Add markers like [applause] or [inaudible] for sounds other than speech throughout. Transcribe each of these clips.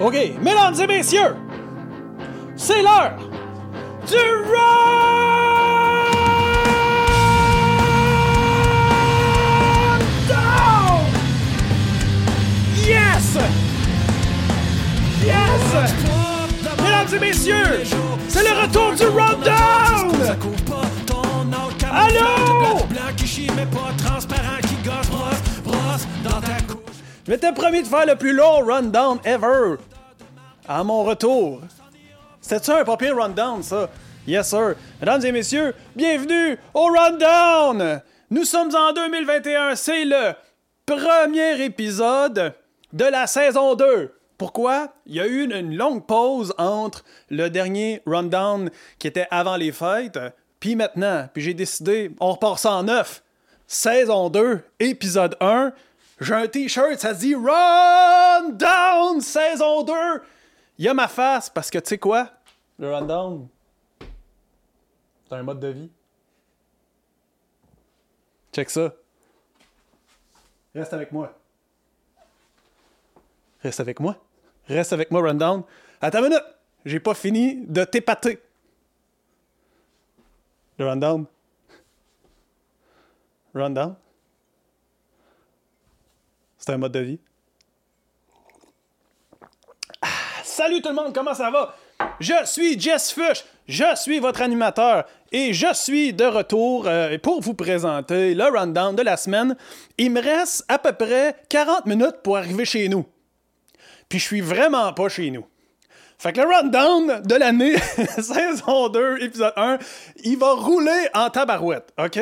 OK, mesdames et messieurs, c'est l'heure du Rundown! Yes! Yes! Mesdames et messieurs, c'est le retour du Rundown! Allô? Je m'étais promis de faire le plus long rundown ever à mon retour. C'était un papier rundown, ça? Yes, sir. Mesdames et messieurs, bienvenue au rundown! Nous sommes en 2021, c'est le premier épisode de la saison 2. Pourquoi? Il y a eu une, une longue pause entre le dernier rundown qui était avant les fêtes, puis maintenant. Puis j'ai décidé, on repart ça en neuf. Saison 2, épisode 1. J'ai un t-shirt, ça dit Rundown saison 2. Il y a ma face parce que tu sais quoi? Le rundown, c'est un mode de vie. Check ça. Reste avec moi. Reste avec moi? Reste avec moi, rundown. Attends une minute. J'ai pas fini de t'épater. Le rundown. Rundown. C'est un mode de vie. Ah, salut tout le monde, comment ça va? Je suis Jess Fush, je suis votre animateur et je suis de retour euh, pour vous présenter le rundown de la semaine. Il me reste à peu près 40 minutes pour arriver chez nous. Puis je suis vraiment pas chez nous. Fait que le rundown de l'année, [laughs] saison 2, épisode 1, il va rouler en tabarouette, OK?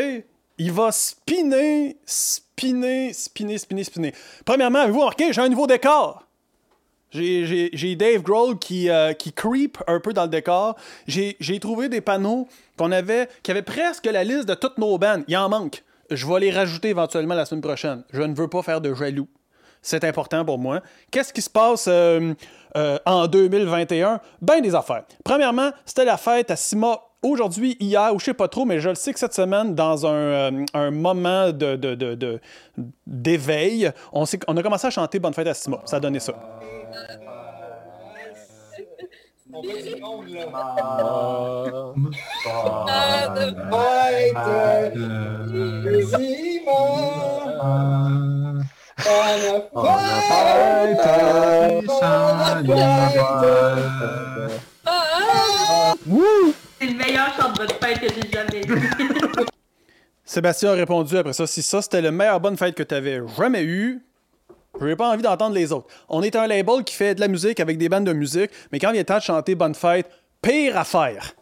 Il va spinner, spinner, spinner, spinner, spinner. Premièrement, avez-vous remarqué, j'ai un nouveau décor. J'ai- Dave Grohl qui, euh, qui creep un peu dans le décor. J'ai trouvé des panneaux qu'on avait, qui avaient presque la liste de toutes nos bandes. Il en manque. Je vais les rajouter éventuellement la semaine prochaine. Je ne veux pas faire de jaloux. C'est important pour moi. Qu'est-ce qui se passe euh, euh, en 2021? Ben des affaires. Premièrement, c'était la fête à Sima aujourd'hui, hier, ou je sais pas trop, mais je le sais que cette semaine, dans un, moment de, de- de- d'éveil, on, on a commencé à chanter Bonne fête à Sima. Ça a donné ça. C'est le meilleur chant de votre fête que j'ai jamais vu. Sébastien a répondu après ça. Si ça, c'était le meilleur bonne fête que tu avais jamais eu, j'ai pas envie d'entendre les autres. On est un label qui fait de la musique avec des bandes de musique, mais quand il est temps de chanter bonne fête, pire affaire.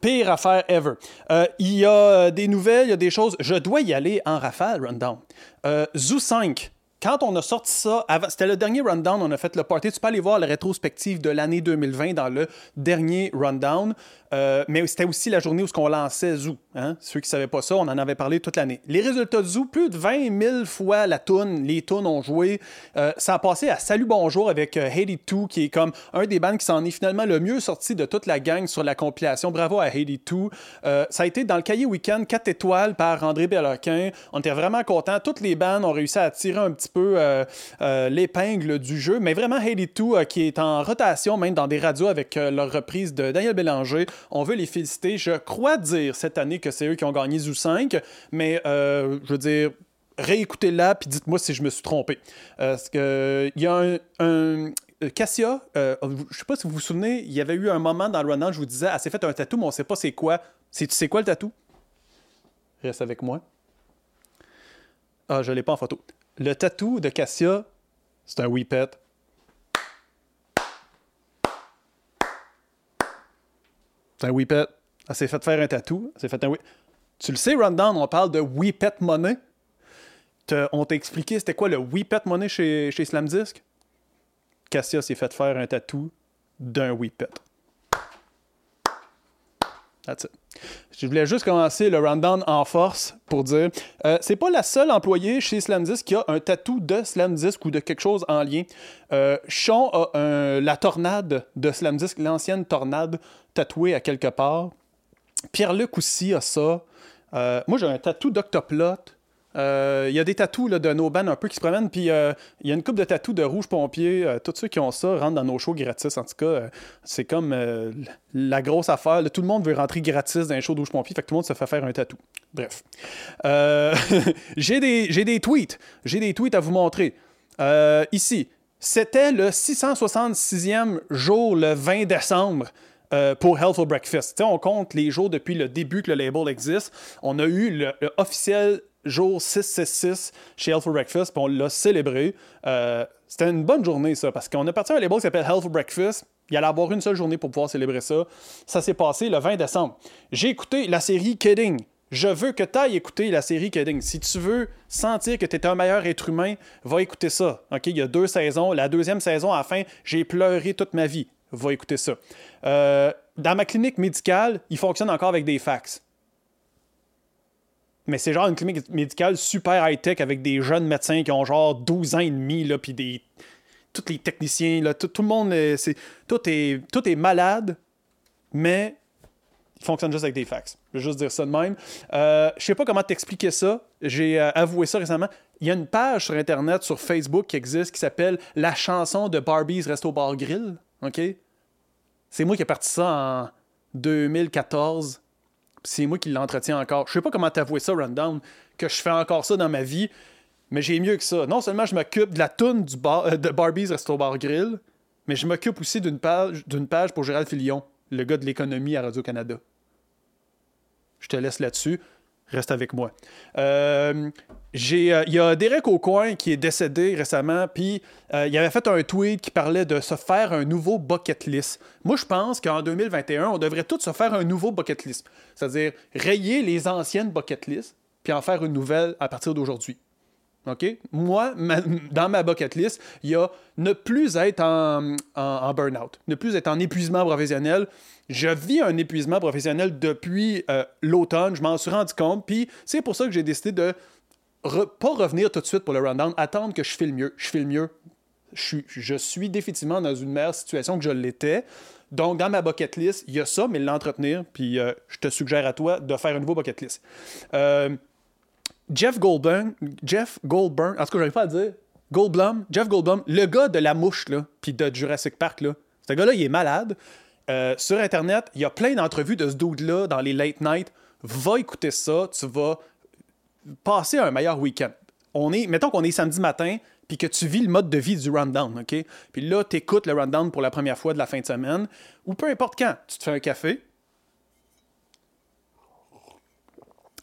Pire affaire ever. Euh, Il y a euh, des nouvelles, il y a des choses. Je dois y aller en rafale, rundown. Euh, Zoo 5. Quand on a sorti ça, c'était le dernier rundown, on a fait le party. Tu peux aller voir la rétrospective de l'année 2020 dans le dernier rundown. Euh, mais c'était aussi la journée où on lançait Zoo. Hein? Ceux qui ne savaient pas ça, on en avait parlé toute l'année. Les résultats de Zoo, plus de 20 000 fois la toune, les tunes ont joué. Euh, ça a passé à Salut Bonjour avec euh, Haiti 2, qui est comme un des bands qui s'en est finalement le mieux sorti de toute la gang sur la compilation. Bravo à Haiti 2. Euh, ça a été dans le cahier Weekend 4 étoiles par André Belloquin. On était vraiment contents. Toutes les bandes ont réussi à tirer un petit peu l'épingle du jeu. Mais vraiment, Haiti 2, euh, qui est en rotation même dans des radios avec leur reprise de Daniel Bélanger. On veut les féliciter. Je crois dire cette année que c'est eux qui ont gagné Zoo 5, mais euh, je veux dire, réécoutez-la puis dites-moi si je me suis trompé. Euh, parce il y a un, euh, Cassia, euh, je sais pas si vous vous souvenez, il y avait eu un moment dans le run je vous disais, elle s'est fait un tatou, mais on sait pas c'est quoi. C'est, tu quoi le tatou? Reste avec moi. Ah, je l'ai pas en photo. Le tatou de Cassia, c'est un whippet. Un whippet. Elle s'est fait faire un tatou. S'est un Tu le sais, Rundown, on parle de whippet money. On t'a expliqué c'était quoi le whippet money chez, chez Slam Disc? Cassia s'est fait faire un tatou d'un whippet. That's it. Je voulais juste commencer le rundown en force pour dire euh, c'est pas la seule employée chez Slamdisk qui a un tatou de Slamdisk ou de quelque chose en lien. Euh, Sean a la tornade de Slamdisk, l'ancienne tornade tatouée à quelque part. Pierre-Luc aussi a ça. Euh, moi, j'ai un tatou d'Octoplot Il y a des tatous de nos bands un peu qui se promènent, puis euh, il y a une coupe de tatous de Rouge Pompier. Euh, tous ceux qui ont ça rentrent dans nos shows gratis. En tout cas, euh, c'est comme euh, la grosse affaire. Tout le monde veut rentrer gratis dans un show de Rouge Pompier, fait que tout le monde se fait faire un tatou. Bref. Euh, [laughs] j'ai des, des tweets. J'ai des tweets à vous montrer. Euh, ici, c'était le 666e jour, le 20 décembre. euh, pour Healthful Breakfast. Tu sais, on compte les jours depuis le début que le label existe. On a eu le officiel jour 666 chez Healthful Breakfast, puis on l'a célébré. Euh, C'était une bonne journée, ça, parce qu'on a parti à un label qui s'appelle Healthful Breakfast. Il allait avoir une seule journée pour pouvoir célébrer ça. Ça s'est passé le 20 décembre. J'ai écouté la série Kidding. Je veux que tu ailles écouter la série Kidding. Si tu veux sentir que tu es un meilleur être humain, va écouter ça. Il y a deux saisons. La deuxième saison, à la fin, j'ai pleuré toute ma vie. Va écouter ça. Euh, dans ma clinique médicale, il fonctionne encore avec des fax. Mais c'est genre une clinique médicale super high-tech avec des jeunes médecins qui ont genre 12 ans et demi, là, puis des... tous les techniciens, là, tout, le monde, c'est... Tout, est... tout est malade, mais il fonctionne juste avec des fax. Je vais juste dire ça de même. Euh, je sais pas comment t'expliquer ça. J'ai euh, avoué ça récemment. Il y a une page sur Internet, sur Facebook qui existe qui s'appelle La chanson de Barbie's Resto Bar Grill. OK? C'est moi qui ai parti ça en 2014. C'est moi qui l'entretiens encore. Je sais pas comment t'avouer ça, Rundown, que je fais encore ça dans ma vie, mais j'ai mieux que ça. Non seulement je m'occupe de la toune euh, de Barbie's Resto Bar Grill, mais je m'occupe aussi d'une page, d'une page pour Gérald Filion, le gars de l'économie à Radio-Canada. Je te laisse là-dessus. Reste avec moi. Euh, euh, Il y a Derek Aucoin qui est décédé récemment, puis euh, il avait fait un tweet qui parlait de se faire un nouveau bucket list. Moi, je pense qu'en 2021, on devrait tous se faire un nouveau bucket list. C'est-à-dire rayer les anciennes bucket lists, puis en faire une nouvelle à partir d'aujourd'hui. OK? Moi, dans ma bucket list, il y a ne plus être en, burn-out, ne plus être en épuisement professionnel. Je vis un épuisement professionnel depuis euh, l'automne, je m'en suis rendu compte, puis c'est pour ça que j'ai décidé de re- pas revenir tout de suite pour le rundown, attendre que je file mieux. Je file mieux. Je suis, je suis définitivement dans une meilleure situation que je l'étais. Donc, dans ma bucket list, il y a ça, mais l'entretenir, puis euh, je te suggère à toi de faire un nouveau bucket list. Euh, Jeff Goldblum, Jeff Goldblum, en tout cas, j'arrive pas à dire. Goldblum, Jeff Goldblum, le gars de la mouche, là, puis de Jurassic Park, là. Ce gars-là, il est malade. Euh, sur Internet, il y a plein d'entrevues de ce dude-là dans les late night. Va écouter ça, tu vas passer un meilleur week-end. On est, mettons qu'on est samedi matin, puis que tu vis le mode de vie du rundown, OK? Puis là, tu le rundown pour la première fois de la fin de semaine, ou peu importe quand. Tu te fais un café,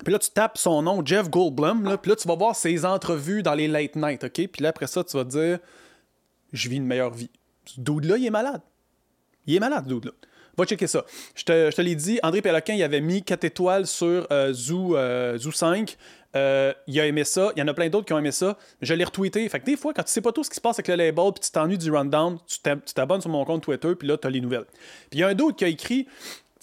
Puis là, tu tapes son nom, Jeff Goldblum, là, puis là, tu vas voir ses entrevues dans les late night, OK? Puis là, après ça, tu vas te dire, je vis une meilleure vie. Ce dude-là, il est malade. Il est malade, ce dude-là. Va checker ça. Je te, je te l'ai dit, André Péloquin, il avait mis 4 étoiles sur euh, Zoo, euh, Zoo 5. Euh, il a aimé ça. Il y en a plein d'autres qui ont aimé ça. Je l'ai retweeté. Fait que des fois, quand tu sais pas tout ce qui se passe avec le label, puis tu t'ennuies du rundown, tu t'ab- tu t'abonnes sur mon compte Twitter, puis là, tu as les nouvelles. Puis il y a un d'autre qui a écrit.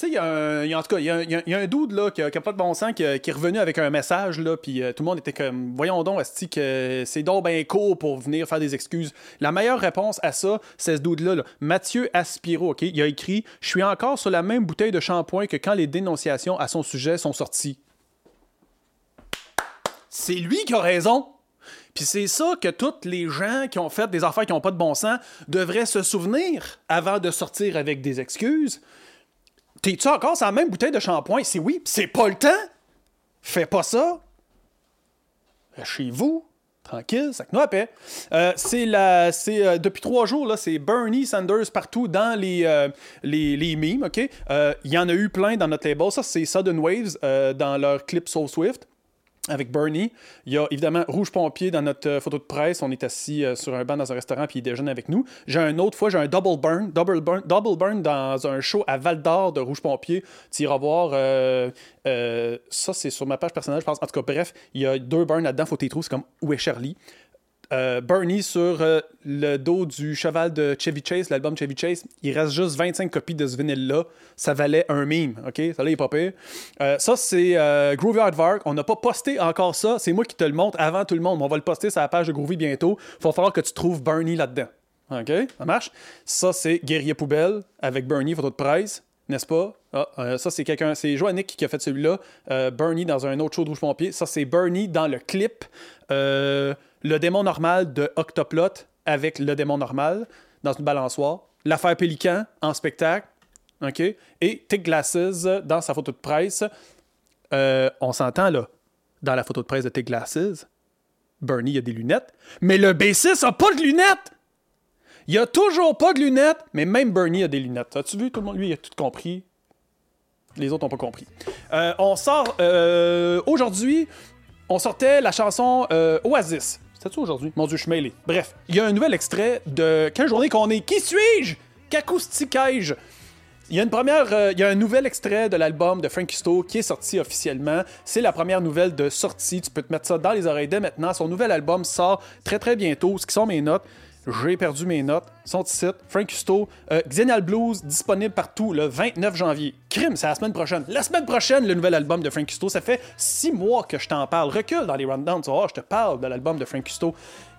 Tu sais, il y a un, en tout cas, il y un dude là, qui, qui a pas de bon sens, qui, est revenu avec un message, là, puis euh, tout le monde était comme, voyons donc, asti, que c'est donc court pour venir faire des excuses? La meilleure réponse à ça, c'est ce dude-là, là. Mathieu Aspiro, OK? Il a écrit « Je suis encore sur la même bouteille de shampoing que quand les dénonciations à son sujet sont sorties. » C'est lui qui a raison. Puis c'est ça que tous les gens qui ont fait des affaires qui n'ont pas de bon sens devraient se souvenir avant de sortir avec des excuses. T'es-tu encore sur la même bouteille de shampoing? C'est oui, c'est pas le temps. Fais pas ça. Reste Chez vous, tranquille, ça nous paix. Euh, c'est la, c'est euh, depuis trois jours là, c'est Bernie Sanders partout dans les euh, les, les memes, ok? Euh, Il y en a eu plein dans notre label. Ça c'est Sudden Waves euh, dans leur clip Soul Swift avec Bernie. Il y a évidemment Rouge Pompier dans notre euh, photo de presse. On est assis euh, sur un banc dans un restaurant puis il déjeune avec nous. J'ai un autre fois, j'ai un double burn, double burn, double burn dans un show à Val d'Or de Rouge Pompier. Tu iras voir. euh, ça, c'est sur ma page personnelle, je pense. En tout cas, bref, il y a deux burns là-dedans. Faut les trouves. C'est comme Où est Charlie? Euh, Bernie sur euh, le dos du cheval de Chevy Chase, l'album Chevy Chase. Il reste juste 25 copies de ce vinyle-là. Ça valait un meme, OK? Ça, là, pas pire. Euh, ça, c'est Groovy Aardvark. On n'a pas posté encore ça. C'est moi qui te le montre avant tout le monde. On va le poster sur la page de Groovy bientôt. Il va falloir que tu trouves Bernie là-dedans. OK? Ça marche? Ça, c'est Guerrier Poubelle avec Bernie, photo de presse. n'est-ce pas? Ah, ça, c'est quelqu'un, c'est Joannick qui a fait celui-là. Bernie dans un autre show de Rouge Pompier. Ça, c'est Bernie dans le clip Le démon normal de Octoplot avec le démon normal dans une balançoire. L'affaire Pélican en spectacle. OK? Et Tick Glasses dans sa photo de presse. Euh, on s'entend là, dans la photo de presse de Tick Glasses. Bernie a des lunettes, mais le B6 a pas de lunettes! Il a toujours pas de lunettes, mais même Bernie a des lunettes. As-tu vu? Lui, il a tout compris. Les autres n'ont pas compris. Euh, on sort euh, aujourd'hui, on sortait la chanson Oasis. C'était-tu aujourd'hui? Mon Dieu, je suis mêlé. Bref, il y a un nouvel extrait de Quelle journée qu'on est? Qui suis-je? Qu'acousticai-je? Il y a une première, euh, il y a un nouvel extrait de l'album de Frank Sto qui est sorti officiellement. C'est la première nouvelle de sortie. Tu peux te mettre ça dans les oreilles dès maintenant. Son nouvel album sort très très bientôt. Ce qui sont mes notes. J'ai perdu mes notes. Son site, Frank Custo. Euh, Xenial Blues, disponible partout le 29 janvier. Crime, c'est la semaine prochaine. La semaine prochaine, le nouvel album de Frank Custo. Ça fait six mois que je t'en parle. Recule dans les rundowns. Voir, je te parle de l'album de Frank Custo.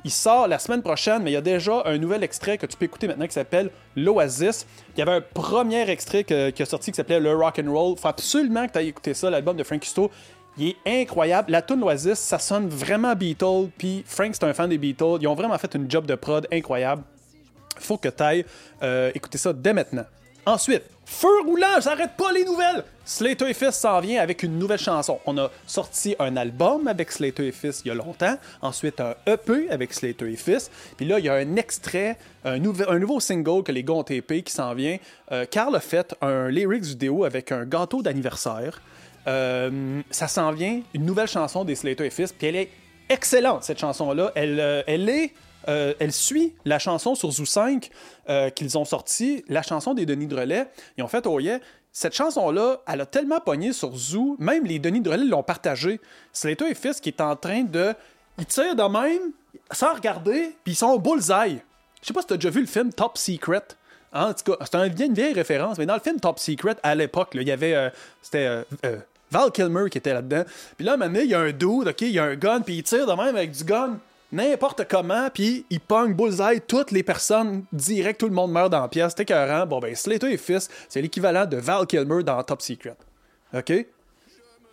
Il sort la semaine prochaine, mais il y a déjà un nouvel extrait que tu peux écouter maintenant qui s'appelle L'Oasis. Il y avait un premier extrait qui a sorti qui s'appelait Le Rock and Roll. Faut absolument que tu ailles écouter ça, l'album de Frank Custo. Il est incroyable. La tune Oasis, ça sonne vraiment Beatles. Puis Frank, c'est un fan des Beatles. Ils ont vraiment fait une job de prod incroyable. Faut que tu ailles euh, écouter ça dès maintenant. Ensuite, feu roulant, j'arrête pas les nouvelles. Slater et Fist s'en vient avec une nouvelle chanson. On a sorti un album avec Slater et Fist il y a longtemps. Ensuite, un EP avec Slater et Fist. Puis là, il y a un extrait, un, nouveau single que les gars ont qui s'en vient. Euh, Carl a fait un lyrics vidéo avec un gâteau d'anniversaire. Euh, ça s'en vient, une nouvelle chanson des Slater et Fist. Puis elle est excellente, cette chanson-là. Elle, euh, est. euh, elle suit la chanson sur Zoo 5 euh, qu'ils ont sorti, la chanson des Denis Drolet. Ils ont fait Oh yeah. Cette chanson-là, elle a tellement pogné sur Zoo, même les Denis Drolet l'ont partagée. Slater et Fist qui est en train de. Ils tirent de même, sans regarder, puis ils sont au bullseye. Je sais pas si t'as déjà vu le film Top Secret. En tout cas, c'est un- une vieille référence, mais dans le film Top Secret, à l'époque, il y avait. C'était. Val Kilmer qui était là-dedans. Puis là, à un moment donné, il y a un dude, OK, il y a un gun, puis il tire de même avec du gun n'importe comment, puis il pogne bullseye toutes les personnes direct, tout le monde meurt dans la pièce. C'était écœurant. Bon, ben, Slater et Fist, c'est l'équivalent de Val Kilmer dans Top Secret. OK?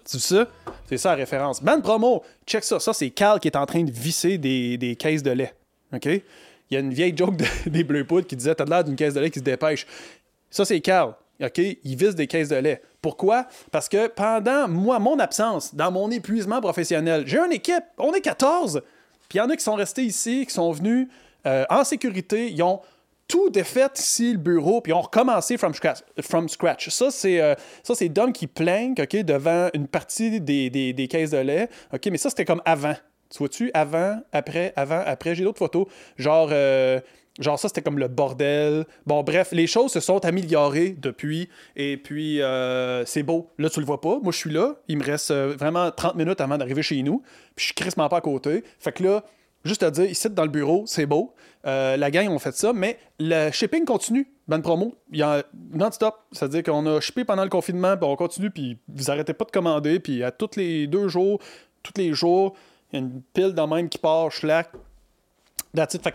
C'est ça? C'est ça la référence. Band promo, check ça. Ça, c'est Cal qui est en train de visser des, des caisses de lait. OK? Il y a une vieille joke de- [laughs] des Bleu Poudre qui disait T'as l'air d'une caisse de lait qui se dépêche. Ça, c'est Cal. OK? Il vise des caisses de lait. Pourquoi? Parce que pendant moi, mon absence, dans mon épuisement professionnel, j'ai une équipe. On est 14. Puis il y en a qui sont restés ici, qui sont venus euh, en sécurité. Ils ont tout défait ici, le bureau, puis ils ont recommencé from scratch. From scratch. Ça, c'est euh, Dom qui planque OK, devant une partie des, des, des caisses de lait. OK, mais ça, c'était comme avant. Tu vois-tu? Avant, après, avant, après. J'ai d'autres photos. Genre, euh, genre ça, c'était comme le bordel. Bon, bref, les choses se sont améliorées depuis. Et puis, euh, c'est beau. Là, tu le vois pas. Moi, je suis là. Il me reste euh, vraiment 30 minutes avant d'arriver chez nous. Puis, je suis crissement pas à côté. Fait que là, juste à dire, ici, dans le bureau, c'est beau. Euh, la gang ont fait ça, mais le shipping continue. Bonne promo, il y a non-stop. C'est-à-dire qu'on a shippé pendant le confinement, puis on continue, puis vous arrêtez pas de commander, puis à tous les deux jours, tous les jours, il y a une pile dans même qui part, schlack.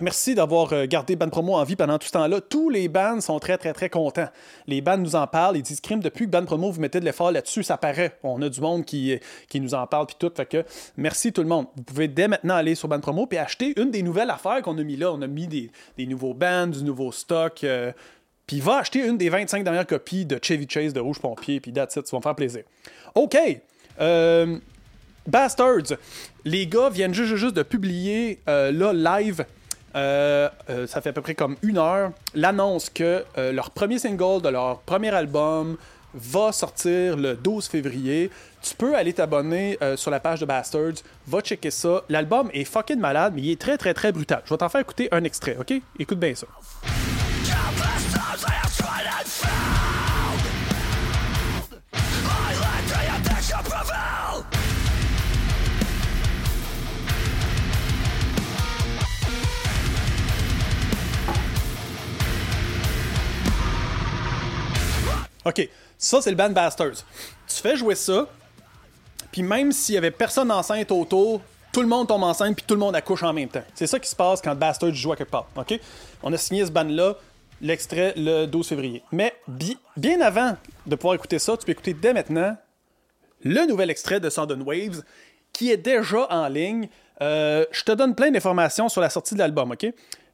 Merci d'avoir euh, gardé Ban Promo en vie pendant tout ce temps-là. Tous les bands sont très, très, très contents. Les bands nous en parlent. Ils disent crime depuis que Ban Promo, vous mettez de l'effort là-dessus, ça paraît. On a du monde qui, qui nous en parle puis tout. Merci tout le monde. Vous pouvez dès maintenant aller sur Ban Promo puis acheter une des nouvelles affaires qu'on a mis là. On a mis des, des nouveaux bands, du nouveau stock. euh, puis va acheter une des 25 dernières copies de Chevy Chase de Rouge Pompier. Puis that's it, ça va me faire plaisir. OK. Euh, Bastards, les gars viennent juste, de publier euh, là live. euh, euh, ça fait à peu près comme une heure l'annonce que leur premier single de leur premier album va sortir le 12 février. Tu peux aller t'abonner sur la page de Bastards, va checker ça. L'album est fucking malade, mais il est très très très brutal. Je vais t'en faire écouter un extrait, ok? Écoute bien ça. OK, ça c'est le band Bastards. Tu fais jouer ça, puis même s'il y avait personne enceinte autour, tout le monde tombe enceinte puis tout le monde accouche en même temps. C'est ça qui se passe quand Bastards joue à quelque part. OK? On a signé ce band-là. l'extrait le 12 février. Mais bi- bien avant de pouvoir écouter ça, tu peux écouter dès maintenant le nouvel extrait de Sudden Waves qui est déjà en ligne. Euh, je te donne plein d'informations sur la sortie de l'album, OK?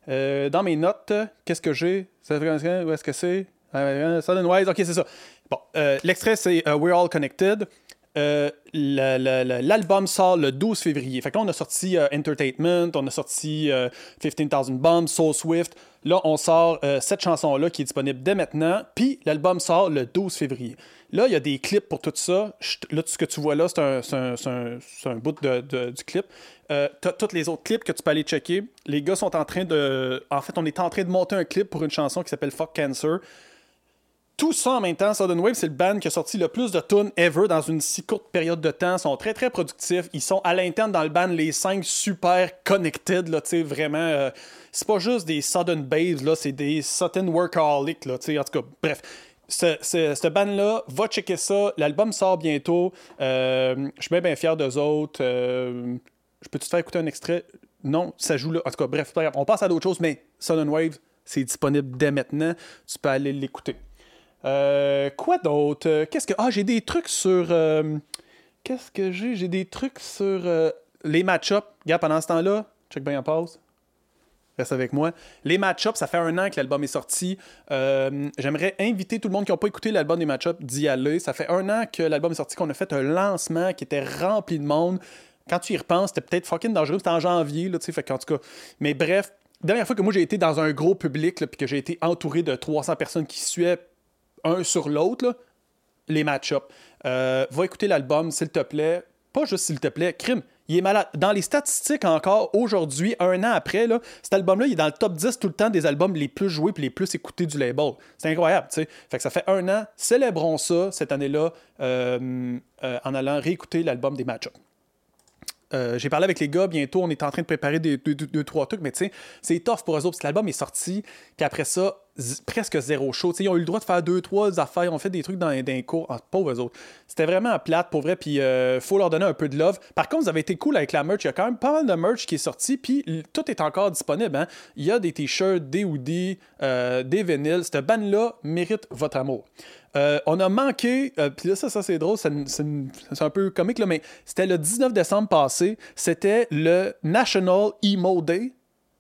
Euh, dans mes notes, qu'est-ce que j'ai? Où est-ce que c'est? Euh, Sudden Waves, OK, c'est ça. Bon, euh, l'extrait, c'est euh, We're All Connected. Euh, la- la- la- L'album sort le 12 février. Fait que là, on a sorti euh, Entertainment, on a sorti euh, 15,000 Bombs, Soul Swift. Là, on sort euh, cette chanson-là qui est disponible dès maintenant. Puis l'album sort le 12 février. Là, il y a des clips pour tout ça. Je- Là, tout ce que tu vois là, c'est un, un- un- un bout de- de- du clip. Euh, t'as tous les autres clips que tu peux aller checker. Les gars sont en train de. En fait, on est en train de monter un clip pour une chanson qui s'appelle Fuck Cancer. Tout ça en même temps, Sudden Wave, c'est le band qui a sorti le plus de tunes ever dans une si courte période de temps. Ils sont très très productifs. Ils sont à l'interne dans le band les cinq super connected, là, tu sais, vraiment. euh, c'est pas juste des Sudden Babes, là, c'est des Sudden Workaholic, là, tu sais, en tout cas, bref. Ce, ce, ce band-là, va checker ça. L'album sort bientôt. Euh, je suis bien, bien fier d'eux autres. Euh, je peux-tu te faire écouter un extrait? Non, ça joue là. En tout cas, bref, on passe à d'autres choses, mais Sudden Wave, c'est disponible dès maintenant. Tu peux aller l'écouter. Euh, quoi d'autre? Euh, Qu'est-ce que. Ah, j'ai des trucs sur. euh, Qu'est-ce que j'ai? J'ai des trucs sur les match-ups. Regarde, pendant ce temps-là, check bien en pause. Reste avec moi. Les match-ups, ça fait un an que l'album est sorti. J'aimerais inviter tout le monde qui n'a pas écouté l'album des match-ups d'y aller. Ça fait un an que l'album est sorti, qu'on a fait un lancement qui était rempli de monde. Quand tu y repenses, c'était peut-être fucking dangereux. C'était en janvier, là, tu sais. Fait qu'en tout cas. Mais bref, dernière fois que moi j'ai été dans un gros public, puis que j'ai été entouré de 300 personnes qui suaient un sur l'autre, les match-ups. Euh, va écouter l'album, s'il te plaît. Pas juste s'il te plaît, crime. Il est malade. Dans les statistiques encore, aujourd'hui, un an après, là, cet album-là, il est dans le top 10 tout le temps des albums les plus joués et les plus écoutés du label. C'est incroyable, tu sais. Fait que ça fait un an. Célébrons ça cette année-là euh, euh, en allant réécouter l'album des match-ups. Euh, j'ai parlé avec les gars, bientôt on est en train de préparer deux, trois trucs, mais tu c'est tough pour eux autres, parce que l'album est sorti, puis après ça, presque zéro show. Ils ont eu le droit de faire deux, trois affaires, ils ont fait des trucs dans, dans les cours, ah, pauvres autres. C'était vraiment plate, pour vrai, puis euh, faut leur donner un peu de love. Par contre, vous avez été cool avec la merch, il y a quand même pas mal de merch qui est sorti, puis tout est encore disponible. Hein. Il y a des t-shirts, des hoodies, euh, des vinyles. Cette bande-là mérite votre amour. Euh, on a manqué, euh, puis là, ça, ça c'est drôle, c'est un peu comique, là, mais c'était le 19 décembre passé, c'était le National Emo Day.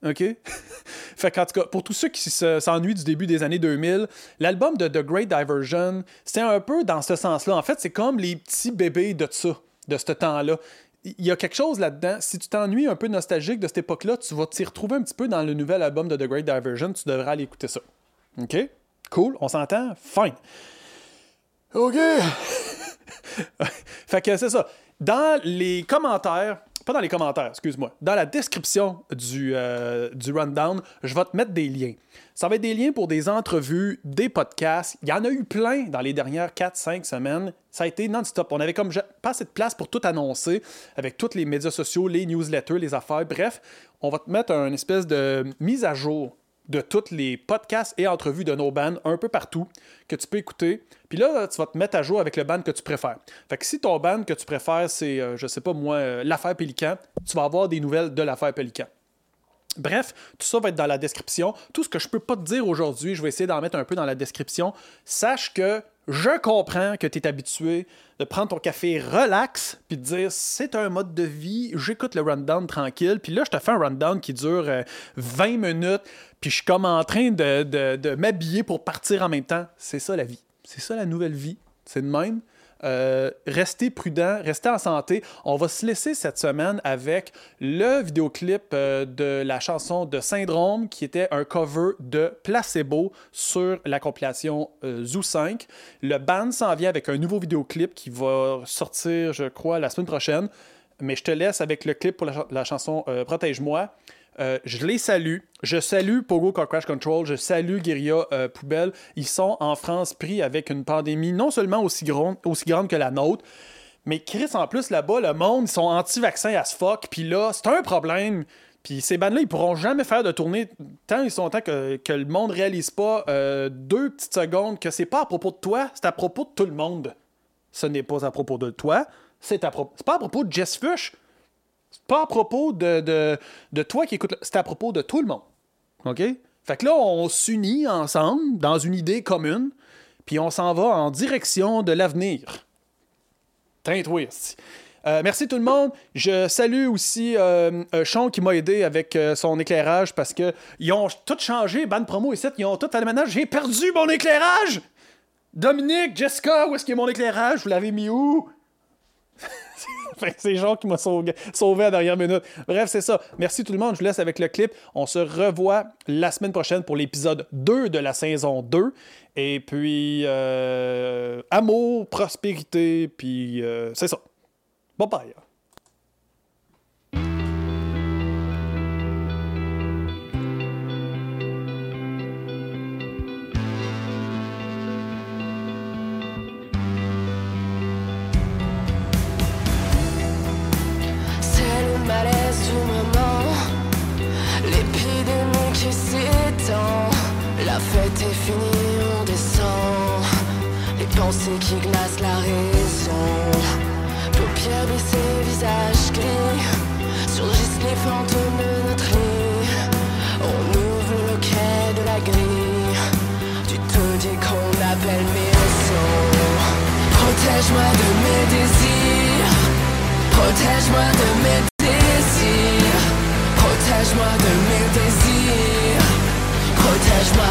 OK? [laughs] fait qu'en tout cas, pour tous ceux qui se- s'ennuient du début des années 2000, l'album de The Great Diversion, c'est un peu dans ce sens-là. En fait, c'est comme les petits bébés de ça, de ce temps-là. Il y a quelque chose là-dedans. Si tu t'ennuies un peu nostalgique de cette époque-là, tu vas t'y retrouver un petit peu dans le nouvel album de The Great Diversion. Tu devrais aller écouter ça. OK? Cool, on s'entend? Fine. OK. [laughs] fait que c'est ça. Dans les commentaires, pas dans les commentaires, excuse-moi, dans la description du, euh, du rundown, je vais te mettre des liens. Ça va être des liens pour des entrevues, des podcasts. Il y en a eu plein dans les dernières 4-5 semaines. Ça a été non-stop. On avait comme pas assez de place pour tout annoncer avec tous les médias sociaux, les newsletters, les affaires. Bref, on va te mettre une espèce de mise à jour de tous les podcasts et entrevues de nos bands un peu partout que tu peux écouter. Puis là, tu vas te mettre à jour avec le band que tu préfères. Fait que si ton band que tu préfères, c'est, euh, je sais pas moi, euh, l'affaire Pélican, tu vas avoir des nouvelles de l'affaire Pélican. Bref, tout ça va être dans la description. Tout ce que je peux pas te dire aujourd'hui, je vais essayer d'en mettre un peu dans la description. Sache que je comprends que tu es habitué de prendre ton café relax puis de dire c'est un mode de vie, j'écoute le rundown tranquille. Puis là, je te fais un rundown qui dure euh, 20 minutes, puis je suis comme en train de, de- m'habiller pour partir en même temps. C'est ça la vie. C'est ça la nouvelle vie. C'est de même. Euh, restez prudent, restez en santé. On va se laisser cette semaine avec le vidéoclip euh, de la chanson de Syndrome qui était un cover de Placebo sur la compilation euh, Zoo 5. Le band s'en vient avec un nouveau vidéoclip qui va sortir, je crois, la semaine prochaine. Mais je te laisse avec le clip pour la, cha- la chanson Protège-moi. Euh, je les salue. Je salue Pogo Crash Control. Je salue Guerilla euh, Poubelle. Ils sont en France pris avec une pandémie non seulement aussi, grande que la nôtre, mais Chris, en plus, là-bas, le monde, ils sont anti-vaccins as fuck. Puis là, c'est un problème. Puis ces bandes-là, ils pourront jamais faire de tournée tant ils sont tant que, que le monde réalise pas euh, deux petites secondes que c'est pas à propos de toi, c'est à propos de tout le monde. Ce n'est pas à propos de toi, c'est à propos. C'est pas à propos de Jess Fush. C'est pas à propos de, de, de toi qui écoute. le- C'est à propos de tout le monde. OK? Fait que là, on s'unit ensemble dans une idée commune, puis on s'en va en direction de l'avenir. Teint twist. Euh, merci tout le monde. Je salue aussi euh, euh, Sean qui m'a aidé avec son éclairage parce que ils ont tout changé, bande promo ici, ils ont tout fait le ménage. J'ai perdu mon éclairage! Dominique, Jessica, où est-ce a mon éclairage? Vous l'avez mis où? [laughs] C'est Jean qui m'a sauvé, à dernière minute. Bref, c'est ça. Merci tout le monde. Je vous laisse avec le clip. On se revoit la semaine prochaine pour l'épisode 2 de la saison 2. Et puis, euh, amour, prospérité, puis euh, c'est ça. Bye bye. Protège-moi de mes désirs. Protège-moi de mes désirs. Protège-moi,